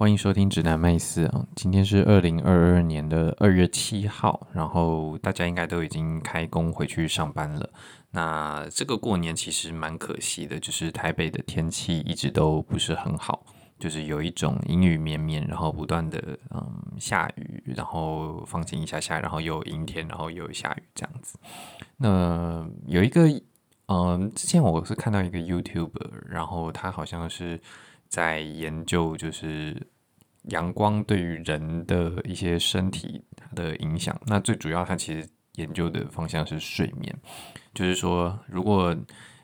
欢迎收听指南麦斯啊，今天是二零二二年的二月七号，然后大家应该都已经开工回去上班了。那这个过年其实蛮可惜的，就是台北的天气一直都不是很好，就是有一种阴雨绵绵，然后不断的嗯下雨，然后放晴一下下，然后又阴天，然后又下雨这样子。那有一个嗯，之前我是看到一个 YouTuber，然后他好像是。在研究就是阳光对于人的一些身体的影响。那最主要，它其实研究的方向是睡眠，就是说，如果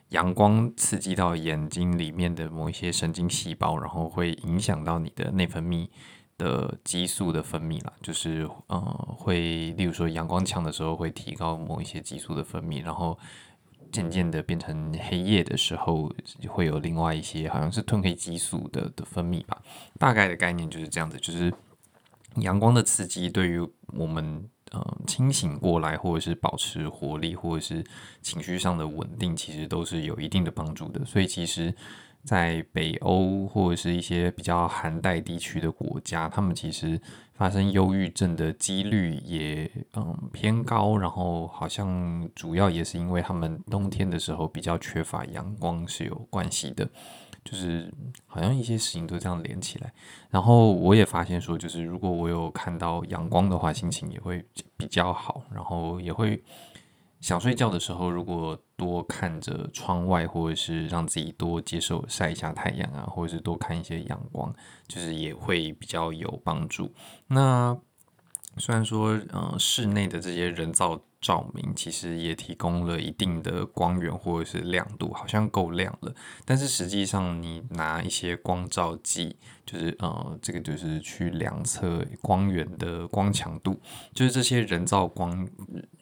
阳光刺激到眼睛里面的某一些神经细胞，然后会影响到你的内分泌的激素的分泌啦，就是呃，会例如说阳光强的时候会提高某一些激素的分泌，然后。渐渐的变成黑夜的时候，会有另外一些好像是褪黑激素的的分泌吧。大概的概念就是这样子，就是阳光的刺激对于我们呃清醒过来，或者是保持活力，或者是情绪上的稳定，其实都是有一定的帮助的。所以其实。在北欧或者是一些比较寒带地区的国家，他们其实发生忧郁症的几率也嗯偏高，然后好像主要也是因为他们冬天的时候比较缺乏阳光是有关系的，就是好像一些事情都这样连起来。然后我也发现说，就是如果我有看到阳光的话，心情也会比较好，然后也会。想睡觉的时候，如果多看着窗外，或者是让自己多接受晒一下太阳啊，或者是多看一些阳光，就是也会比较有帮助。那虽然说，呃，室内的这些人造照明其实也提供了一定的光源或者是亮度，好像够亮了。但是实际上，你拿一些光照计，就是呃，这个就是去量测光源的光强度，就是这些人造光。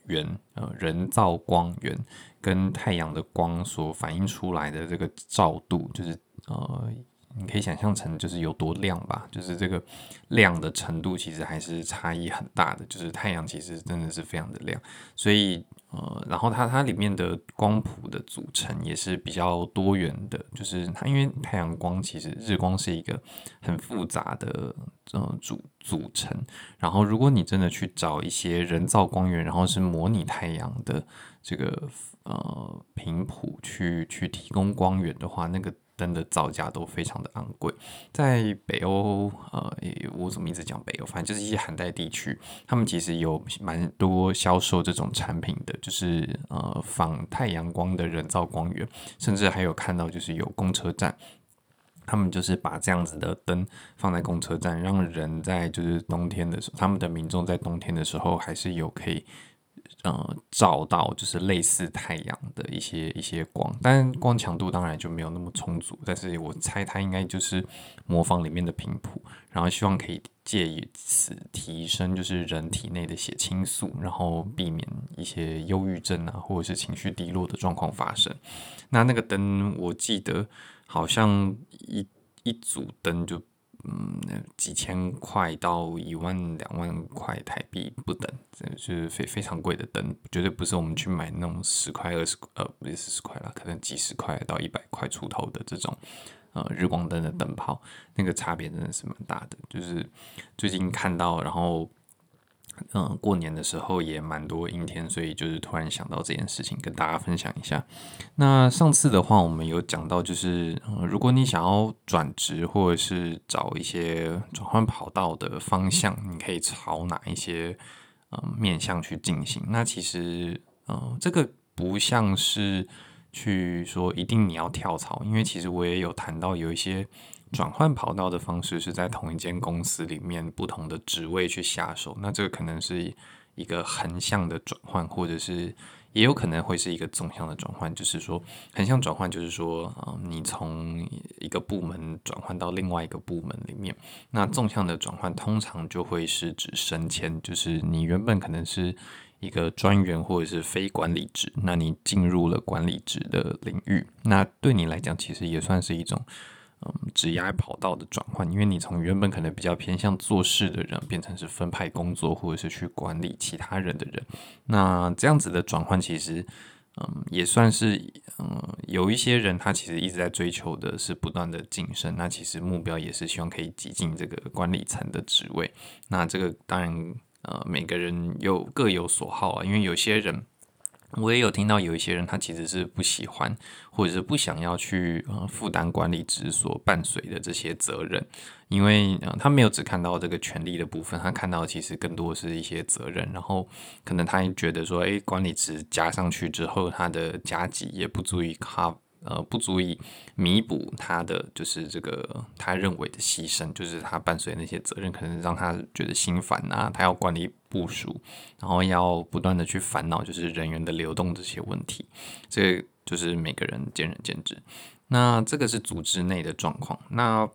源呃，人造光源跟太阳的光所反映出来的这个照度，就是呃，你可以想象成就是有多亮吧，就是这个亮的程度其实还是差异很大的，就是太阳其实真的是非常的亮，所以。呃，然后它它里面的光谱的组成也是比较多元的，就是它因为太阳光其实日光是一个很复杂的呃组组成，然后如果你真的去找一些人造光源，然后是模拟太阳的这个呃频谱去去提供光源的话，那个。灯的造价都非常的昂贵，在北欧，呃，我怎么一直讲北欧？反正就是一些寒带地区，他们其实有蛮多销售这种产品的，就是呃仿太阳光的人造光源，甚至还有看到就是有公车站，他们就是把这样子的灯放在公车站，让人在就是冬天的时候，他们的民众在冬天的时候还是有可以。呃，照到就是类似太阳的一些一些光，但光强度当然就没有那么充足。但是我猜它应该就是模仿里面的频谱，然后希望可以借以此提升就是人体内的血清素，然后避免一些忧郁症啊或者是情绪低落的状况发生。那那个灯我记得好像一一组灯就。嗯，几千块到一万两万块台币不等，这是非非常贵的灯，绝对不是我们去买那种十块二十呃，不是十块了，可能几十块到一百块出头的这种呃日光灯的灯泡，那个差别真的是蛮大的。就是最近看到，然后。嗯，过年的时候也蛮多阴天，所以就是突然想到这件事情，跟大家分享一下。那上次的话，我们有讲到，就是、如果你想要转职或者是找一些转换跑道的方向，你可以朝哪一些嗯面向去进行？那其实嗯，这个不像是去说一定你要跳槽，因为其实我也有谈到有一些。转换跑道的方式是在同一间公司里面不同的职位去下手，那这个可能是一个横向的转换，或者是也有可能会是一个纵向的转换。就是说，横向转换就是说，啊，你从一个部门转换到另外一个部门里面。那纵向的转换通常就会是指升迁，就是你原本可能是一个专员或者是非管理职，那你进入了管理职的领域，那对你来讲其实也算是一种。嗯，职业跑道的转换，因为你从原本可能比较偏向做事的人，变成是分派工作或者是去管理其他人的人，那这样子的转换其实，嗯，也算是嗯，有一些人他其实一直在追求的是不断的晋升，那其实目标也是希望可以挤进这个管理层的职位。那这个当然呃，每个人有各有所好啊，因为有些人。我也有听到有一些人，他其实是不喜欢，或者是不想要去呃负担管理职所伴随的这些责任，因为呃他没有只看到这个权利的部分，他看到其实更多的是一些责任，然后可能他也觉得说，诶，管理职加上去之后，他的加级也不足以 cover。呃，不足以弥补他的就是这个他认为的牺牲，就是他伴随那些责任，可能让他觉得心烦啊。他要管理部署，然后要不断的去烦恼，就是人员的流动这些问题。这就是每个人见仁见智。那这个是组织内的状况。那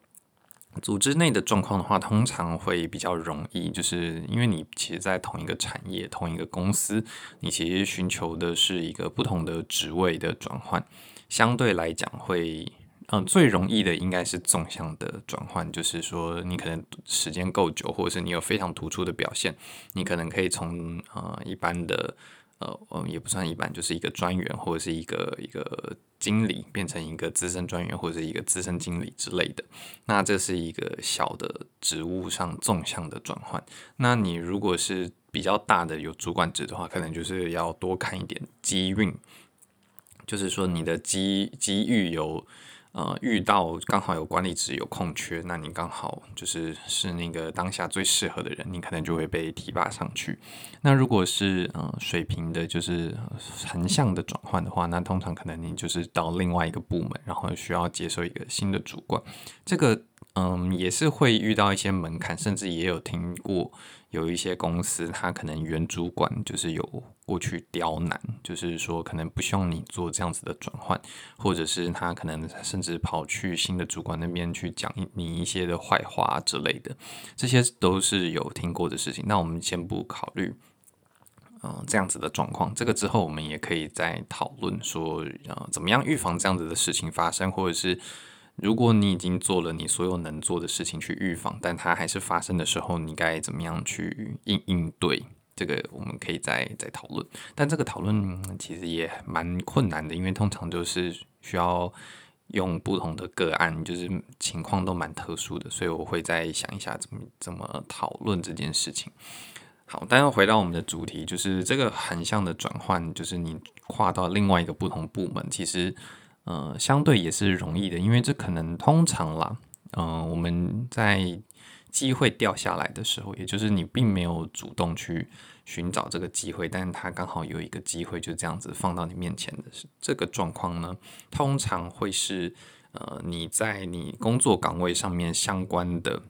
组织内的状况的话，通常会比较容易，就是因为你其实，在同一个产业、同一个公司，你其实寻求的是一个不同的职位的转换。相对来讲会，嗯，最容易的应该是纵向的转换，就是说你可能时间够久，或者是你有非常突出的表现，你可能可以从呃一般的，呃，也不算一般，就是一个专员或者是一个一个经理，变成一个资深专员或者是一个资深经理之类的。那这是一个小的职务上纵向的转换。那你如果是比较大的有主管职的话，可能就是要多看一点机运。就是说，你的机机遇有，呃，遇到刚好有管理职有空缺，那你刚好就是是那个当下最适合的人，你可能就会被提拔上去。那如果是嗯水平的，就是横向的转换的话，那通常可能你就是到另外一个部门，然后需要接受一个新的主管。这个嗯也是会遇到一些门槛，甚至也有听过。有一些公司，他可能原主管就是有过去刁难，就是说可能不希望你做这样子的转换，或者是他可能甚至跑去新的主管那边去讲你一些的坏话之类的，这些都是有听过的事情。那我们先不考虑，嗯，这样子的状况，这个之后我们也可以再讨论说，呃，怎么样预防这样子的事情发生，或者是。如果你已经做了你所有能做的事情去预防，但它还是发生的时候，你该怎么样去应应对？这个我们可以再再讨论。但这个讨论其实也蛮困难的，因为通常就是需要用不同的个案，就是情况都蛮特殊的，所以我会再想一下怎么怎么讨论这件事情。好，但要回到我们的主题，就是这个横向的转换，就是你跨到另外一个不同部门，其实。呃，相对也是容易的，因为这可能通常啦，嗯、呃，我们在机会掉下来的时候，也就是你并没有主动去寻找这个机会，但是它刚好有一个机会就这样子放到你面前的这个状况呢，通常会是呃你在你工作岗位上面相关的。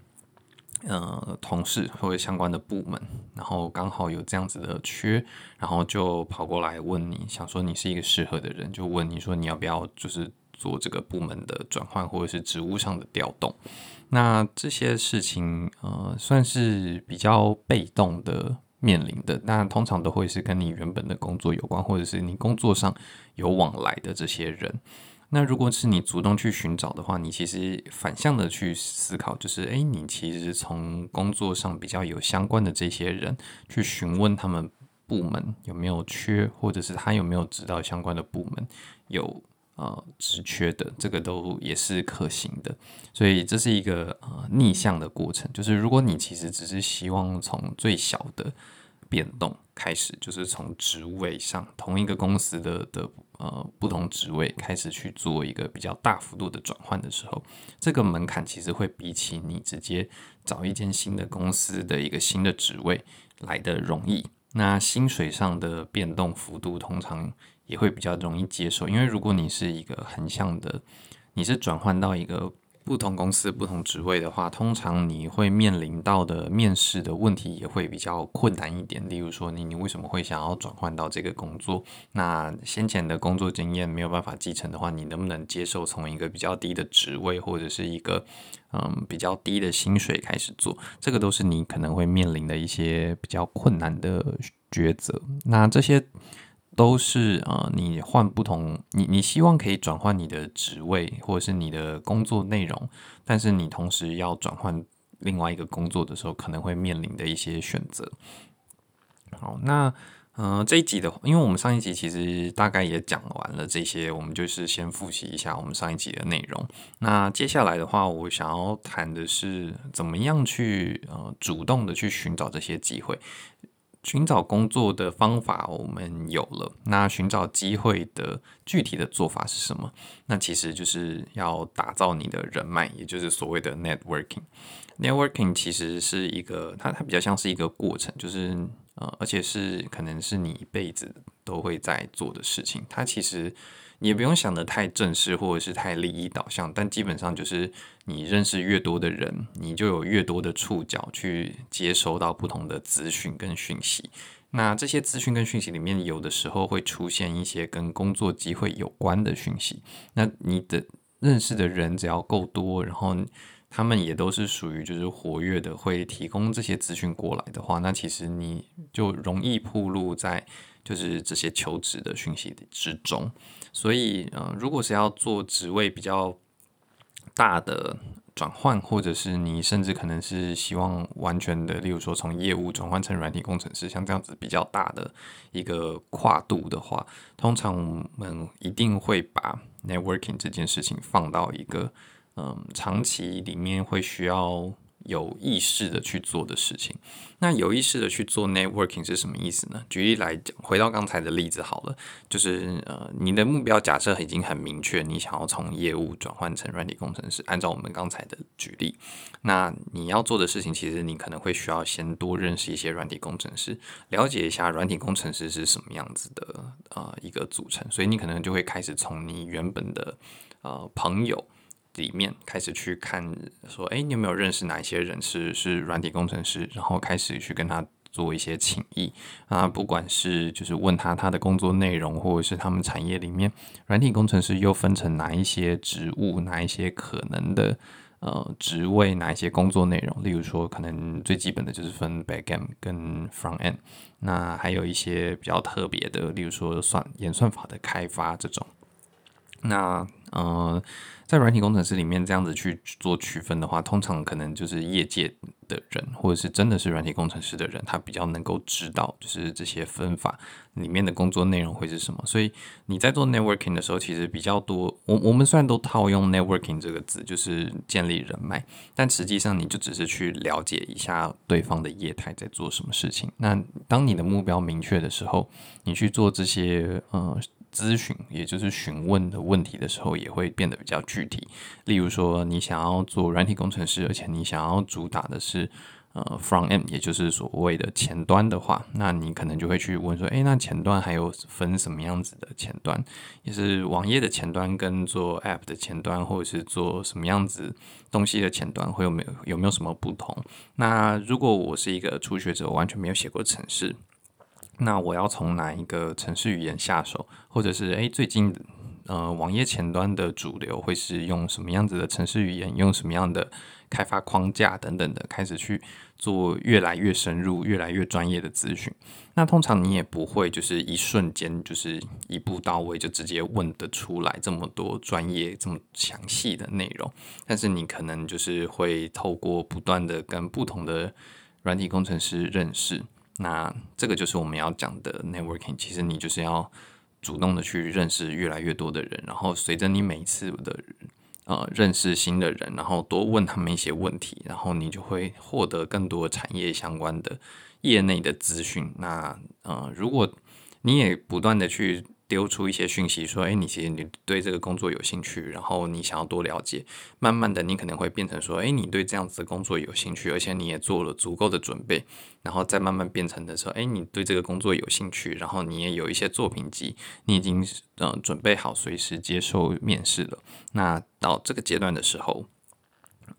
呃，同事或者相关的部门，然后刚好有这样子的缺，然后就跑过来问你，想说你是一个适合的人，就问你说你要不要就是做这个部门的转换或者是职务上的调动。那这些事情呃算是比较被动的面临的，那通常都会是跟你原本的工作有关，或者是你工作上有往来的这些人。那如果是你主动去寻找的话，你其实反向的去思考，就是诶，你其实从工作上比较有相关的这些人去询问他们部门有没有缺，或者是他有没有知道相关的部门有呃职缺的，这个都也是可行的。所以这是一个呃逆向的过程，就是如果你其实只是希望从最小的变动开始，就是从职位上同一个公司的的。呃，不同职位开始去做一个比较大幅度的转换的时候，这个门槛其实会比起你直接找一间新的公司的一个新的职位来的容易。那薪水上的变动幅度通常也会比较容易接受，因为如果你是一个横向的，你是转换到一个。不同公司、不同职位的话，通常你会面临到的面试的问题也会比较困难一点。例如说，你你为什么会想要转换到这个工作？那先前的工作经验没有办法继承的话，你能不能接受从一个比较低的职位或者是一个嗯比较低的薪水开始做？这个都是你可能会面临的一些比较困难的抉择。那这些。都是呃，你换不同，你你希望可以转换你的职位或者是你的工作内容，但是你同时要转换另外一个工作的时候，可能会面临的一些选择。好，那嗯、呃，这一集的，因为我们上一集其实大概也讲完了这些，我们就是先复习一下我们上一集的内容。那接下来的话，我想要谈的是怎么样去呃主动的去寻找这些机会。寻找工作的方法我们有了，那寻找机会的具体的做法是什么？那其实就是要打造你的人脉，也就是所谓的 networking。networking 其实是一个，它它比较像是一个过程，就是呃，而且是可能是你一辈子都会在做的事情。它其实。你也不用想得太正式或者是太利益导向，但基本上就是你认识越多的人，你就有越多的触角去接收到不同的资讯跟讯息。那这些资讯跟讯息里面，有的时候会出现一些跟工作机会有关的讯息。那你的认识的人只要够多，然后他们也都是属于就是活跃的，会提供这些资讯过来的话，那其实你就容易暴露在就是这些求职的讯息之中。所以，呃，如果是要做职位比较大的转换，或者是你甚至可能是希望完全的，例如说从业务转换成软体工程师，像这样子比较大的一个跨度的话，通常我们一定会把 networking 这件事情放到一个，嗯、长期里面会需要。有意识的去做的事情，那有意识的去做 networking 是什么意思呢？举例来讲，回到刚才的例子好了，就是呃，你的目标假设已经很明确，你想要从业务转换成软体工程师。按照我们刚才的举例，那你要做的事情，其实你可能会需要先多认识一些软体工程师，了解一下软体工程师是什么样子的呃一个组成，所以你可能就会开始从你原本的呃朋友。里面开始去看，说，哎，你有没有认识哪一些人是是软体工程师？然后开始去跟他做一些请益啊，不管是就是问他他的工作内容，或者是他们产业里面软体工程师又分成哪一些职务，哪一些可能的呃职位，哪一些工作内容。例如说，可能最基本的就是分 back end 跟 front end，那还有一些比较特别的，例如说算演算法的开发这种。那呃。在软体工程师里面这样子去做区分的话，通常可能就是业界的人，或者是真的是软体工程师的人，他比较能够知道，就是这些分法里面的工作内容会是什么。所以你在做 networking 的时候，其实比较多。我我们虽然都套用 networking 这个字，就是建立人脉，但实际上你就只是去了解一下对方的业态在做什么事情。那当你的目标明确的时候，你去做这些呃。咨询，也就是询问的问题的时候，也会变得比较具体。例如说，你想要做软体工程师，而且你想要主打的是呃 front end，也就是所谓的前端的话，那你可能就会去问说，诶，那前端还有分什么样子的前端？也是网页的前端跟做 app 的前端，或者是做什么样子东西的前端，会有没有有没有什么不同？那如果我是一个初学者，我完全没有写过程式。那我要从哪一个程式语言下手，或者是诶，最近呃网页前端的主流会是用什么样子的程式语言，用什么样的开发框架等等的，开始去做越来越深入、越来越专业的咨询。那通常你也不会就是一瞬间就是一步到位，就直接问得出来这么多专业、这么详细的内容。但是你可能就是会透过不断的跟不同的软体工程师认识。那这个就是我们要讲的 networking。其实你就是要主动的去认识越来越多的人，然后随着你每一次的呃认识新的人，然后多问他们一些问题，然后你就会获得更多产业相关的业内的资讯。那呃，如果你也不断的去丢出一些讯息，说：“诶，你其实你对这个工作有兴趣，然后你想要多了解。慢慢的，你可能会变成说：诶，你对这样子的工作有兴趣，而且你也做了足够的准备，然后再慢慢变成的时候，诶，你对这个工作有兴趣，然后你也有一些作品集，你已经嗯、呃、准备好随时接受面试了。那到这个阶段的时候。”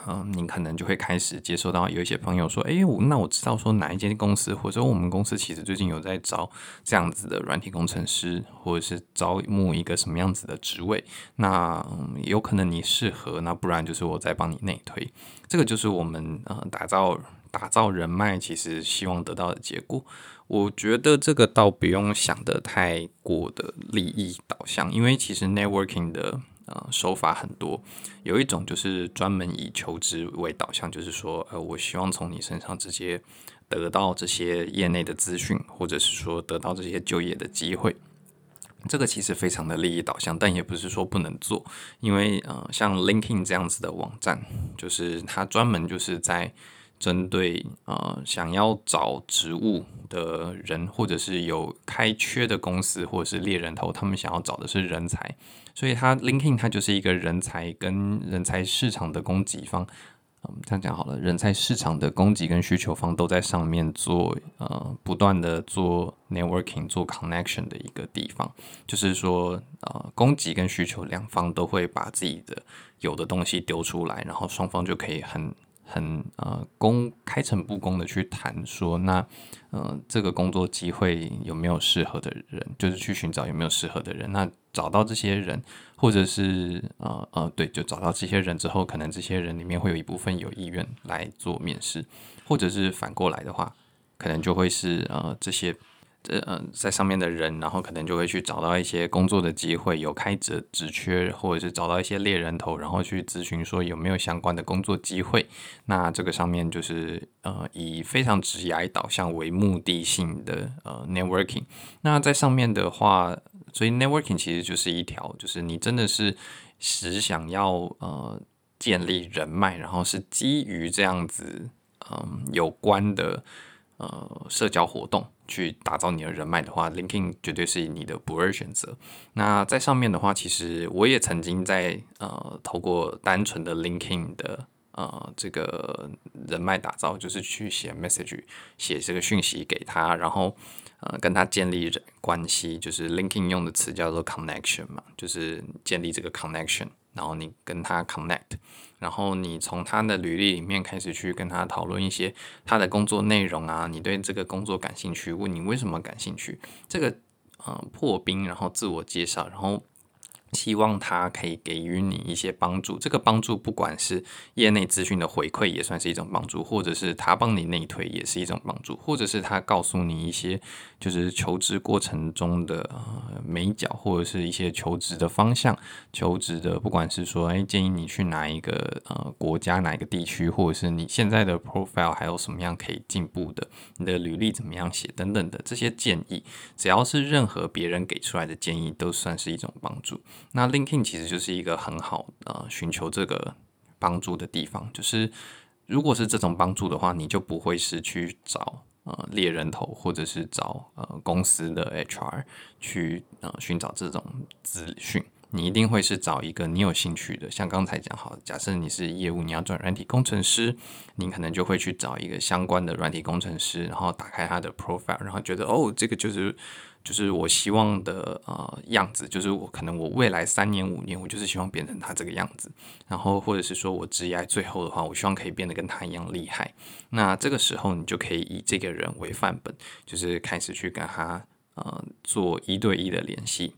嗯，你可能就会开始接收到有一些朋友说，哎，我那我知道说哪一间公司，或者说我们公司其实最近有在招这样子的软体工程师，或者是招募一个什么样子的职位，那，有可能你适合，那不然就是我再帮你内推，这个就是我们呃打造打造人脉，其实希望得到的结果。我觉得这个倒不用想得太过的利益导向，因为其实 networking 的。呃手法很多，有一种就是专门以求职为导向，就是说呃我希望从你身上直接得到这些业内的资讯，或者是说得到这些就业的机会。这个其实非常的利益导向，但也不是说不能做，因为呃，像 LinkedIn 这样子的网站，就是它专门就是在针对呃想要找职务的人，或者是有开缺的公司，或者是猎人头，他们想要找的是人才，所以它 LinkedIn 它就是一个人才跟人才市场的供给方。嗯，这样讲好了，人才市场的供给跟需求方都在上面做，呃，不断的做 networking、做 connection 的一个地方，就是说，呃，供给跟需求两方都会把自己的有的东西丢出来，然后双方就可以很。很呃公开诚布公的去谈说，那呃这个工作机会有没有适合的人，就是去寻找有没有适合的人。那找到这些人，或者是呃呃对，就找到这些人之后，可能这些人里面会有一部分有意愿来做面试，或者是反过来的话，可能就会是呃这些。这呃，在上面的人，然后可能就会去找到一些工作的机会，有开职职缺，或者是找到一些猎人头，然后去咨询说有没有相关的工作机会。那这个上面就是呃，以非常职业导向为目的性的呃 networking。那在上面的话，所以 networking 其实就是一条，就是你真的是只想要呃建立人脉，然后是基于这样子嗯、有关的。呃，社交活动去打造你的人脉的话，Linking 绝对是你的不二选择。那在上面的话，其实我也曾经在呃，透过单纯的 Linking 的呃这个人脉打造，就是去写 message，写这个讯息给他，然后呃跟他建立关系，就是 Linking 用的词叫做 connection 嘛，就是建立这个 connection。然后你跟他 connect，然后你从他的履历里面开始去跟他讨论一些他的工作内容啊，你对这个工作感兴趣，问你为什么感兴趣，这个嗯破冰，然后自我介绍，然后。希望他可以给予你一些帮助，这个帮助不管是业内资讯的回馈也算是一种帮助，或者是他帮你内推也是一种帮助，或者是他告诉你一些就是求职过程中的呃眉角，或者是一些求职的方向，求职的不管是说哎建议你去哪一个呃国家哪一个地区，或者是你现在的 profile 还有什么样可以进步的，你的履历怎么样写等等的这些建议，只要是任何别人给出来的建议都算是一种帮助。那 LinkedIn 其实就是一个很好呃寻求这个帮助的地方，就是如果是这种帮助的话，你就不会是去找呃猎人头，或者是找呃公司的 HR 去呃寻找这种资讯，你一定会是找一个你有兴趣的，像刚才讲好，假设你是业务，你要转软体工程师，你可能就会去找一个相关的软体工程师，然后打开他的 profile，然后觉得哦，这个就是。就是我希望的呃样子，就是我可能我未来三年五年，我就是希望变成他这个样子。然后或者是说我职业最后的话，我希望可以变得跟他一样厉害。那这个时候你就可以以这个人为范本，就是开始去跟他呃做一对一的联系。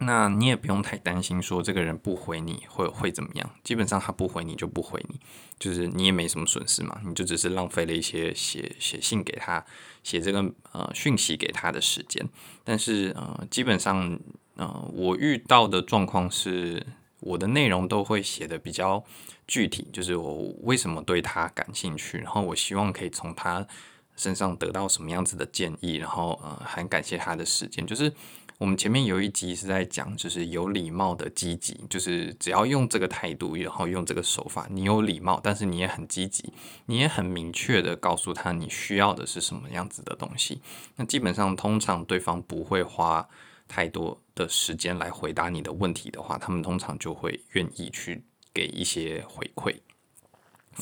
那你也不用太担心，说这个人不回你会会怎么样？基本上他不回你就不回你，就是你也没什么损失嘛，你就只是浪费了一些写写信给他、写这个呃讯息给他的时间。但是呃，基本上呃，我遇到的状况是，我的内容都会写得比较具体，就是我为什么对他感兴趣，然后我希望可以从他身上得到什么样子的建议，然后呃，很感谢他的时间，就是。我们前面有一集是在讲，就是有礼貌的积极，就是只要用这个态度，然后用这个手法，你有礼貌，但是你也很积极，你也很明确的告诉他你需要的是什么样子的东西。那基本上，通常对方不会花太多的时间来回答你的问题的话，他们通常就会愿意去给一些回馈。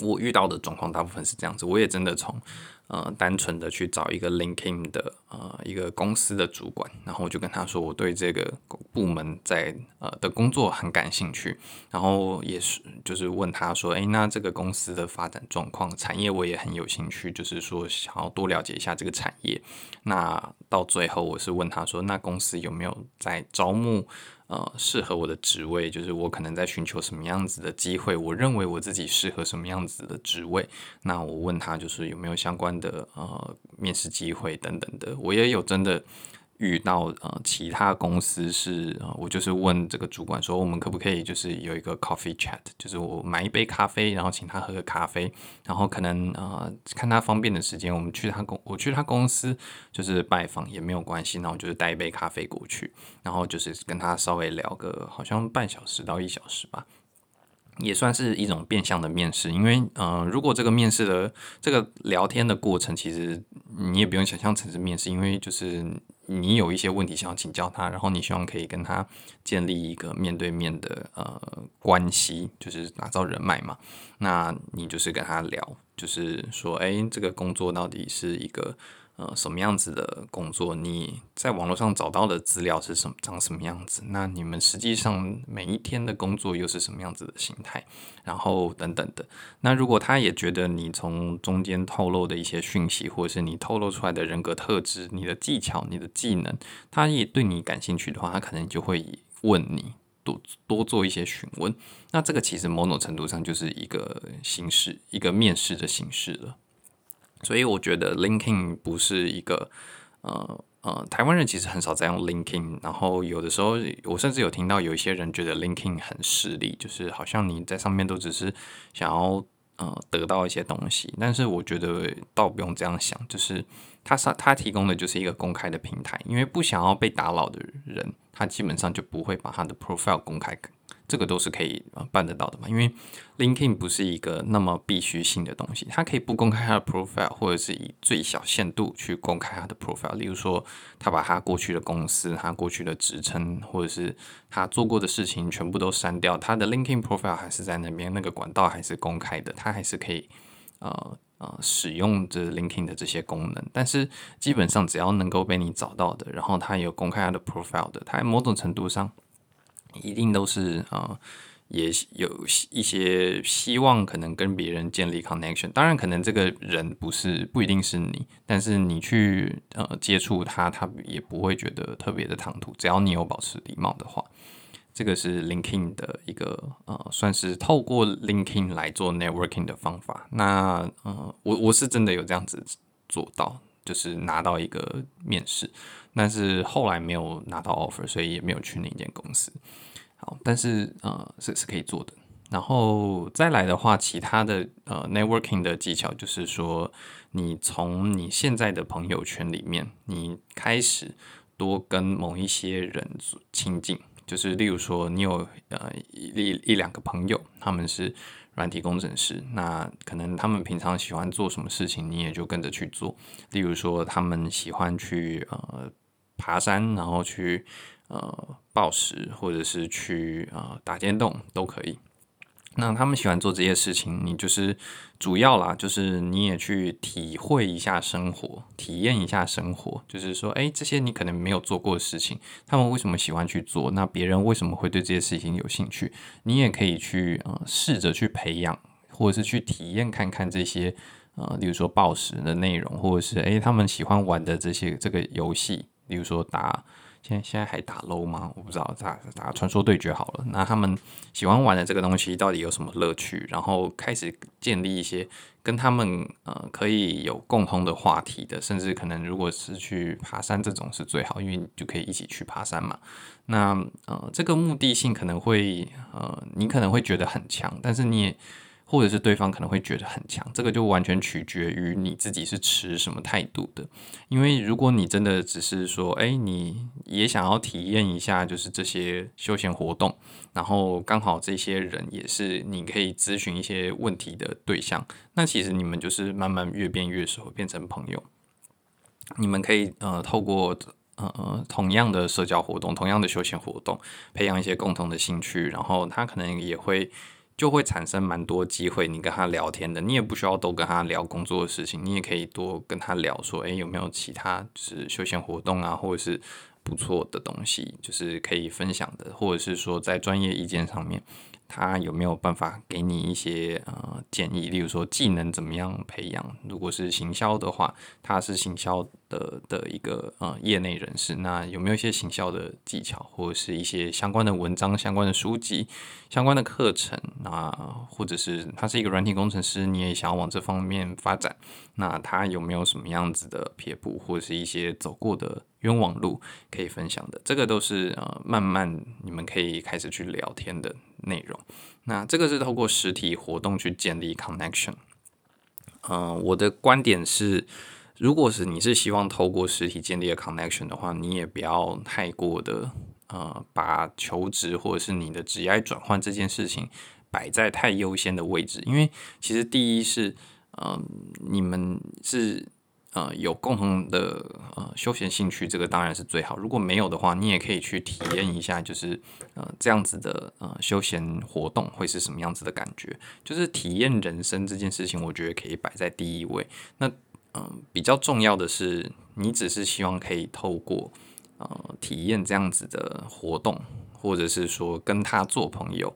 我遇到的状况大部分是这样子，我也真的从。呃，单纯的去找一个 LinkedIn 的呃一个公司的主管，然后我就跟他说，我对这个部门在呃的工作很感兴趣，然后也是就是问他说，诶，那这个公司的发展状况、产业我也很有兴趣，就是说想要多了解一下这个产业。那到最后我是问他说，那公司有没有在招募？呃，适合我的职位，就是我可能在寻求什么样子的机会，我认为我自己适合什么样子的职位。那我问他，就是有没有相关的呃面试机会等等的。我也有真的遇到呃其他公司是呃，我就是问这个主管说，我们可不可以就是有一个 coffee chat，就是我买一杯咖啡，然后请他喝个咖啡，然后可能呃看他方便的时间，我们去他公我去他公司就是拜访也没有关系，然后就是带一杯咖啡过去，然后就是跟他稍微聊个好像半小时到一小时吧。也算是一种变相的面试，因为，呃，如果这个面试的这个聊天的过程，其实你也不用想象成是面试，因为就是你有一些问题想要请教他，然后你希望可以跟他建立一个面对面的呃关系，就是打造人脉嘛。那你就是跟他聊，就是说，哎，这个工作到底是一个。呃，什么样子的工作？你在网络上找到的资料是什么？长什么样子？那你们实际上每一天的工作又是什么样子的形态？然后等等的。那如果他也觉得你从中间透露的一些讯息，或者是你透露出来的人格特质、你的技巧、你的技能，他也对你感兴趣的话，他可能就会问你多多做一些询问。那这个其实某种程度上就是一个形式，一个面试的形式了。所以我觉得 linking 不是一个，呃呃，台湾人其实很少在用 linking。然后有的时候，我甚至有听到有一些人觉得 linking 很势利，就是好像你在上面都只是想要呃得到一些东西。但是我觉得倒不用这样想，就是他上他提供的就是一个公开的平台，因为不想要被打扰的人，他基本上就不会把他的 profile 公开。这个都是可以办得到的嘛，因为 LinkedIn 不是一个那么必须性的东西，它可以不公开他的 profile，或者是以最小限度去公开他的 profile。例如说，他把他过去的公司、他过去的职称，或者是他做过的事情全部都删掉，他的 LinkedIn profile 还是在那边，那个管道还是公开的，他还是可以呃呃使用这 LinkedIn 的这些功能。但是基本上只要能够被你找到的，然后他有公开他的 profile 的，他在某种程度上。一定都是啊、也有一些希望，可能跟别人建立 connection。当然，可能这个人不是不一定是你，但是你去呃接触他，他也不会觉得特别的唐突。只要你有保持礼貌的话，这个是 LinkedIn 的一个呃，算是透过 LinkedIn 来做 networking 的方法。那呃，我我是真的有这样子做到，就是拿到一个面试，但是后来没有拿到 offer，所以也没有去那间公司。好，但是呃是是可以做的。然后再来的话，其他的呃 networking 的技巧就是说，你从你现在的朋友圈里面，你开始多跟某一些人亲近。就是例如说，你有呃一一两个朋友，他们是软体工程师，那可能他们平常喜欢做什么事情，你也就跟着去做。例如说，他们喜欢去呃爬山，然后去。呃，暴食或者是去呃打电动都可以。那他们喜欢做这些事情，你就是主要啦，就是你也去体会一下生活，体验一下生活。就是说，诶，这些你可能没有做过的事情，他们为什么喜欢去做？那别人为什么会对这些事情有兴趣？你也可以去呃试着去培养，或者是去体验看看这些呃，例如说暴食的内容，或者是诶，他们喜欢玩的这些这个游戏，例如说打。现现在还打 low 吗？我不知道，打打传说对决好了。那他们喜欢玩的这个东西到底有什么乐趣？然后开始建立一些跟他们呃可以有共同的话题的，甚至可能如果是去爬山这种是最好，因为你就可以一起去爬山嘛。那呃这个目的性可能会呃你可能会觉得很强，但是你也。或者是对方可能会觉得很强，这个就完全取决于你自己是持什么态度的。因为如果你真的只是说，哎，你也想要体验一下，就是这些休闲活动，然后刚好这些人也是你可以咨询一些问题的对象，那其实你们就是慢慢越变越熟，变成朋友。你们可以呃透过呃同样的社交活动、同样的休闲活动，培养一些共同的兴趣，然后他可能也会。就会产生蛮多机会，你跟他聊天的，你也不需要都跟他聊工作的事情，你也可以多跟他聊说，诶，有没有其他就是休闲活动啊，或者是不错的东西，就是可以分享的，或者是说在专业意见上面，他有没有办法给你一些呃建议，例如说技能怎么样培养，如果是行销的话，他是行销的的一个呃业内人士，那有没有一些行销的技巧，或者是一些相关的文章、相关的书籍、相关的课程？那或者是他是一个软体工程师，你也想要往这方面发展，那他有没有什么样子的撇步，或者是一些走过的冤枉路可以分享的？这个都是呃慢慢你们可以开始去聊天的内容。那这个是透过实体活动去建立 connection。嗯、我的观点是。如果是你是希望透过实体建立 connection 的话，你也不要太过的呃，把求职或者是你的职业转换这件事情摆在太优先的位置，因为其实第一是呃，你们是呃有共同的呃休闲兴趣，这个当然是最好。如果没有的话，你也可以去体验一下，就是呃这样子的呃休闲活动会是什么样子的感觉，就是体验人生这件事情，我觉得可以摆在第一位。那嗯，比较重要的是，你只是希望可以透过呃体验这样子的活动，或者是说跟他做朋友，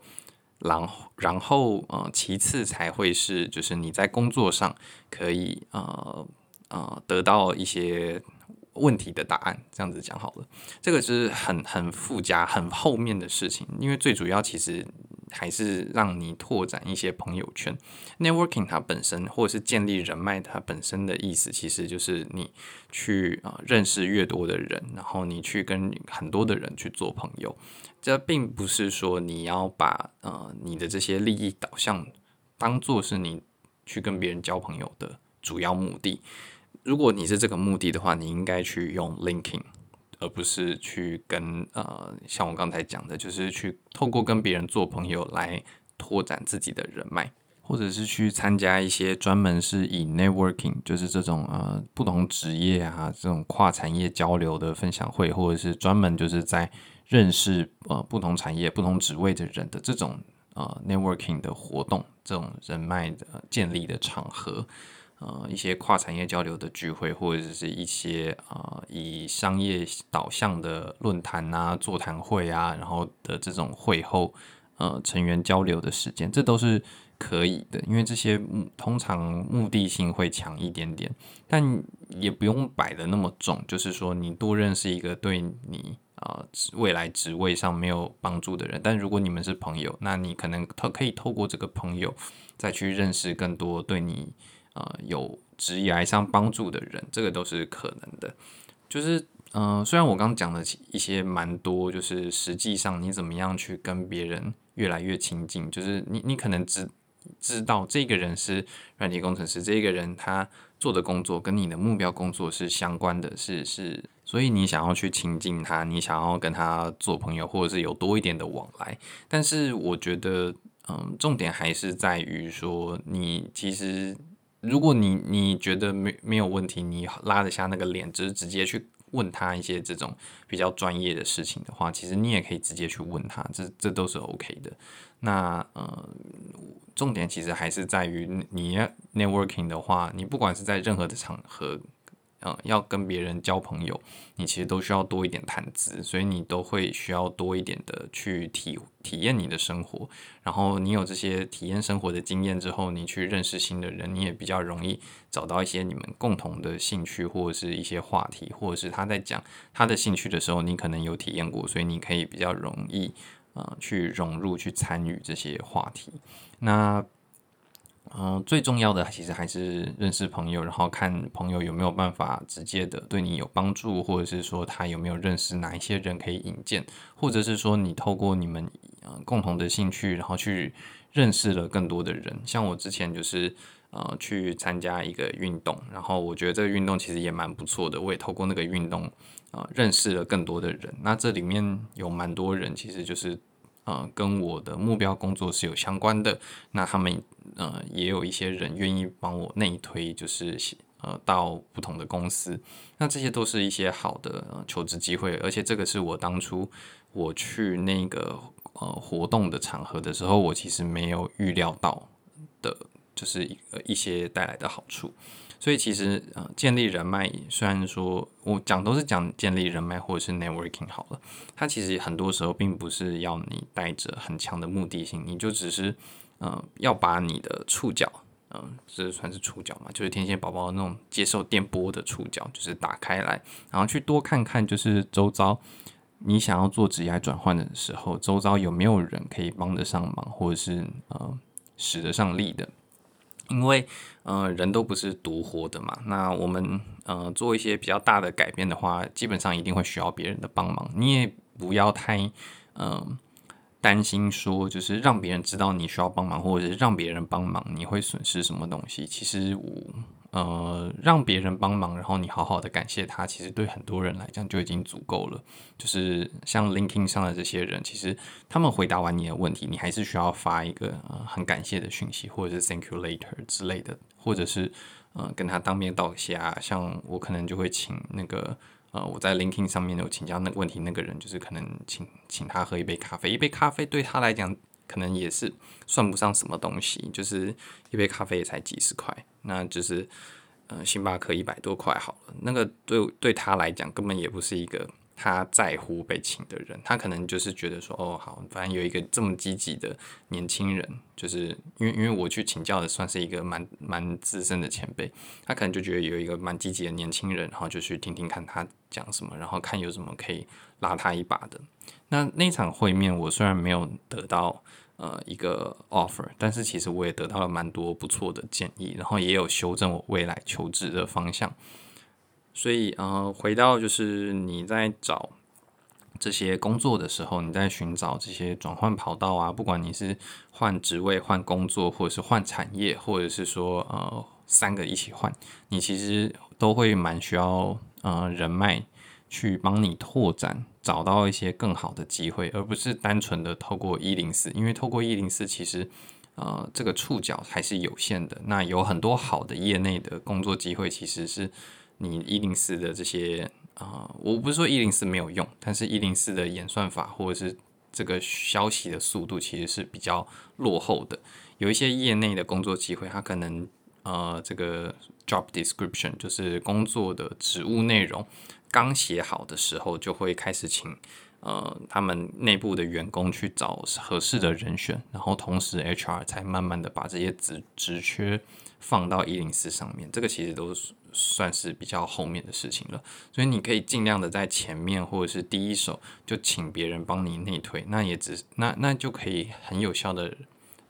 然后然后呃其次才会是就是你在工作上可以呃呃得到一些问题的答案，这样子讲好了，这个是很很附加很后面的事情，因为最主要其实。还是让你拓展一些朋友圈，networking 它本身或者是建立人脉，它本身的意思其实就是你去啊、呃、认识越多的人，然后你去跟很多的人去做朋友。这并不是说你要把呃你的这些利益导向当做是你去跟别人交朋友的主要目的。如果你是这个目的的话，你应该去用 linking。而不是去跟呃，像我刚才讲的，就是去透过跟别人做朋友来拓展自己的人脉，或者是去参加一些专门是以 networking，就是这种呃不同职业啊这种跨产业交流的分享会，或者是专门就是在认识呃不同产业、不同职位的人的这种呃 networking 的活动，这种人脉的建立的场合。呃，一些跨产业交流的聚会，或者是一些呃以商业导向的论坛啊、座谈会啊，然后的这种会后呃成员交流的时间，这都是可以的，因为这些通常目的性会强一点点，但也不用摆得那么重，就是说你多认识一个对你啊、呃、未来职位上没有帮助的人，但如果你们是朋友，那你可能透可以透过这个朋友再去认识更多对你。呃，有职业上帮助的人，这个都是可能的。就是，嗯、虽然我刚讲的一些蛮多，就是实际上你怎么样去跟别人越来越亲近，就是你你可能只知道这个人是软体工程师，这个人他做的工作跟你的目标工作是相关的，是是，所以你想要去亲近他，你想要跟他做朋友，或者是有多一点的往来。但是我觉得，嗯、重点还是在于说，你其实。如果你你觉得没没有问题，你拉得下那个脸，就是直接去问他一些这种比较专业的事情的话，其实你也可以直接去问他，这这都是 OK 的。那呃，重点其实还是在于你 networking 的话，你不管是在任何的场合。嗯，要跟别人交朋友，你其实都需要多一点谈资，所以你都会需要多一点的去体体验你的生活。然后你有这些体验生活的经验之后，你去认识新的人，你也比较容易找到一些你们共同的兴趣或者是一些话题，或者是他在讲他的兴趣的时候，你可能有体验过，所以你可以比较容易呃去融入去参与这些话题。那。嗯、最重要的其实还是认识朋友，然后看朋友有没有办法直接的对你有帮助，或者是说他有没有认识哪一些人可以引荐，或者是说你透过你们呃共同的兴趣，然后去认识了更多的人。像我之前就是呃去参加一个运动，然后我觉得这个运动其实也蛮不错的，我也透过那个运动啊、认识了更多的人。那这里面有蛮多人其实就是。呃，跟我的目标工作是有相关的。那他们呃，也有一些人愿意帮我内推，就是呃，到不同的公司。那这些都是一些好的、求职机会，而且这个是我当初我去那个呃活动的场合的时候，我其实没有预料到的，就是一一些带来的好处。所以其实呃，建立人脉，虽然说我讲都是讲建立人脉或者是 networking 好了，它其实很多时候并不是要你带着很强的目的性，你就只是呃要把你的触角嗯，这算是触角嘛，就是天线宝宝那种接受电波的触角，就是打开来，然后去多看看，就是周遭你想要做职业转换的时候，周遭有没有人可以帮得上忙，或者是呃使得上力的。因为嗯人都不是独活的嘛，那我们呃做一些比较大的改变的话，基本上一定会需要别人的帮忙。你也不要太嗯。担心说，就是让别人知道你需要帮忙，或者是让别人帮忙，你会损失什么东西？其实我呃，让别人帮忙，然后你好好的感谢他，其实对很多人来讲就已经足够了。就是像 LinkedIn 上的这些人，其实他们回答完你的问题，你还是需要发一个呃很感谢的讯息，或者是 Thank you later 之类的，或者是呃跟他当面道谢啊。像我可能就会请那个。呃，我在 LinkedIn 上面有请教那个问题，那个人就是可能请请他喝一杯咖啡，一杯咖啡对他来讲可能也是算不上什么东西，就是一杯咖啡也才几十块，那就是呃星巴克一百多块好了，那个对对他来讲根本也不是一个。他在乎被请的人，他可能就是觉得说，哦，好，反正有一个这么积极的年轻人，就是因为因为我去请教的算是一个蛮蛮资深的前辈，他可能就觉得有一个蛮积极的年轻人，然后就去听听看他讲什么，然后看有什么可以拉他一把的。那那场会面，我虽然没有得到呃一个 offer，但是其实我也得到了蛮多不错的建议，然后也有修正我未来求职的方向。所以，呃，回到就是你在找这些工作的时候，你在寻找这些转换跑道啊，不管你是换职位、换工作，或者是换产业，或者是说呃三个一起换，你其实都会蛮需要呃人脉去帮你拓展，找到一些更好的机会，而不是单纯的透过一零四，因为透过一零四其实呃这个触角还是有限的。那有很多好的业内的工作机会，其实是。你一零四的这些啊、我不是说一零四没有用，但是一零四的演算法或者是这个消息的速度其实是比较落后的。有一些业内的工作机会，它可能呃这个 job description 就是工作的职务内容刚写好的时候，就会开始请呃他们内部的员工去找合适的人选，然后同时 HR 才慢慢的把这些职职缺放到一零四上面。这个其实都是。算是比较后面的事情了，所以你可以尽量的在前面或者是第一手就请别人帮你内推，那也只那那就可以很有效的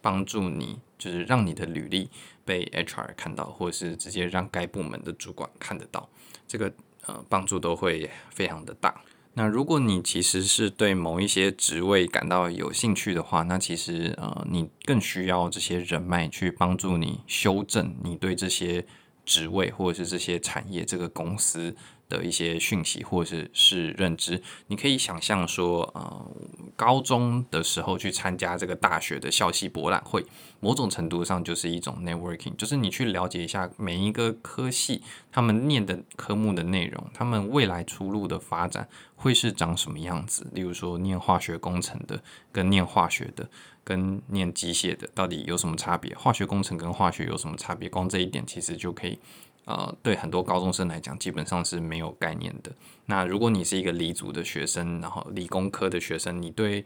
帮助你，就是让你的履历被 HR 看到，或者是直接让该部门的主管看得到，这个呃帮助都会非常的大。那如果你其实是对某一些职位感到有兴趣的话，那其实呃你更需要这些人脉去帮助你修正你对这些。职位或者是这些产业，这个公司的一些讯息或者是是认知，你可以想象说，呃，高中的时候去参加这个大学的校系博览会，某种程度上就是一种 networking，就是你去了解一下每一个科系他们念的科目的内容，他们未来出路的发展会是长什么样子。例如说，念化学工程的跟念化学的。跟念机械的到底有什么差别？化学工程跟化学有什么差别？光这一点其实就可以，呃，对很多高中生来讲，基本上是没有概念的。那如果你是一个理组的学生，然后理工科的学生，你对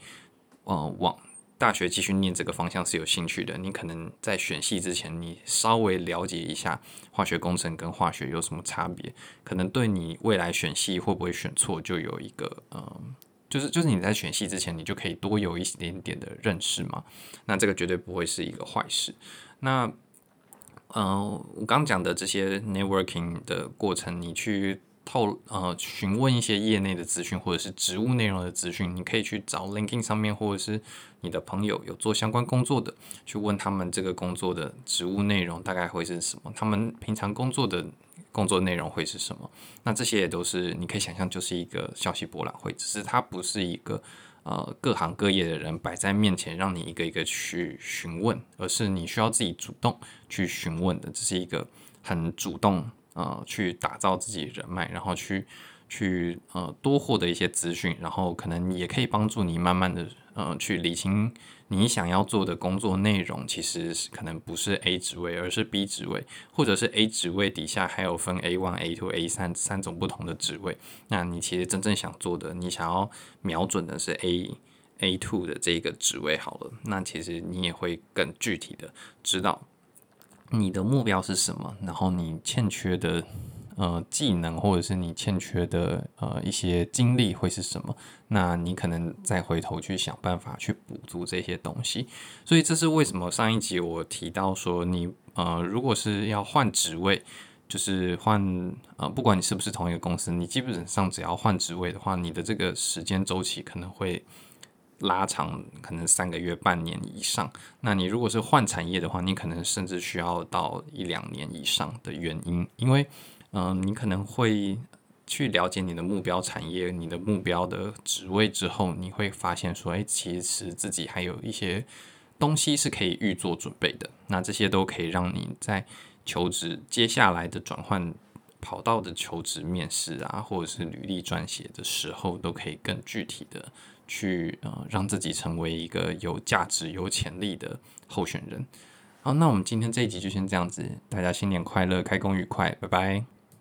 呃往大学继续念这个方向是有兴趣的，你可能在选系之前，你稍微了解一下化学工程跟化学有什么差别，可能对你未来选系会不会选错就有一个呃。就是就是你在选系之前，你就可以多有一点点的认识嘛。那这个绝对不会是一个坏事。那，呃，我刚讲的这些 networking 的过程，你去透呃询问一些业内的资讯，或者是职务内容的资讯，你可以去找 LinkedIn 上面，或者是你的朋友有做相关工作的，去问他们这个工作的职务内容大概会是什么，他们平常工作的。工作内容会是什么？那这些也都是你可以想象，就是一个消息博览会，只是它不是一个呃各行各业的人摆在面前让你一个一个去询问，而是你需要自己主动去询问的。这是一个很主动呃去打造自己人脉，然后去去呃多获得一些资讯，然后可能也可以帮助你慢慢的呃去理清。你想要做的工作内容，其实可能不是 A 职位，而是 B 职位，或者是 A 职位底下还有分 A one、A two、A 三三种不同的职位。那你其实真正想做的，你想要瞄准的是 A A two 的这个职位好了。那其实你也会更具体的知道你的目标是什么，然后你欠缺的呃技能或者是你欠缺的呃一些经历会是什么，那你可能再回头去想办法去补足这些东西。所以这是为什么上一集我提到说你呃如果是要换职位。就是换呃，不管你是不是同一个公司，你基本上只要换职位的话，你的这个时间周期可能会拉长，可能三个月、半年以上。那你如果是换产业的话，你可能甚至需要到一两年以上的原因，因为嗯、你可能会去了解你的目标产业、你的目标的职位之后，你会发现说，哎，其实自己还有一些东西是可以预做准备的。那这些都可以让你在求职接下来的转换跑道的求职面试啊，或者是履历撰写的时候，都可以更具体的去呃让自己成为一个有价值、有潜力的候选人。好，那我们今天这一集就先这样子，大家新年快乐，开工愉快，拜拜。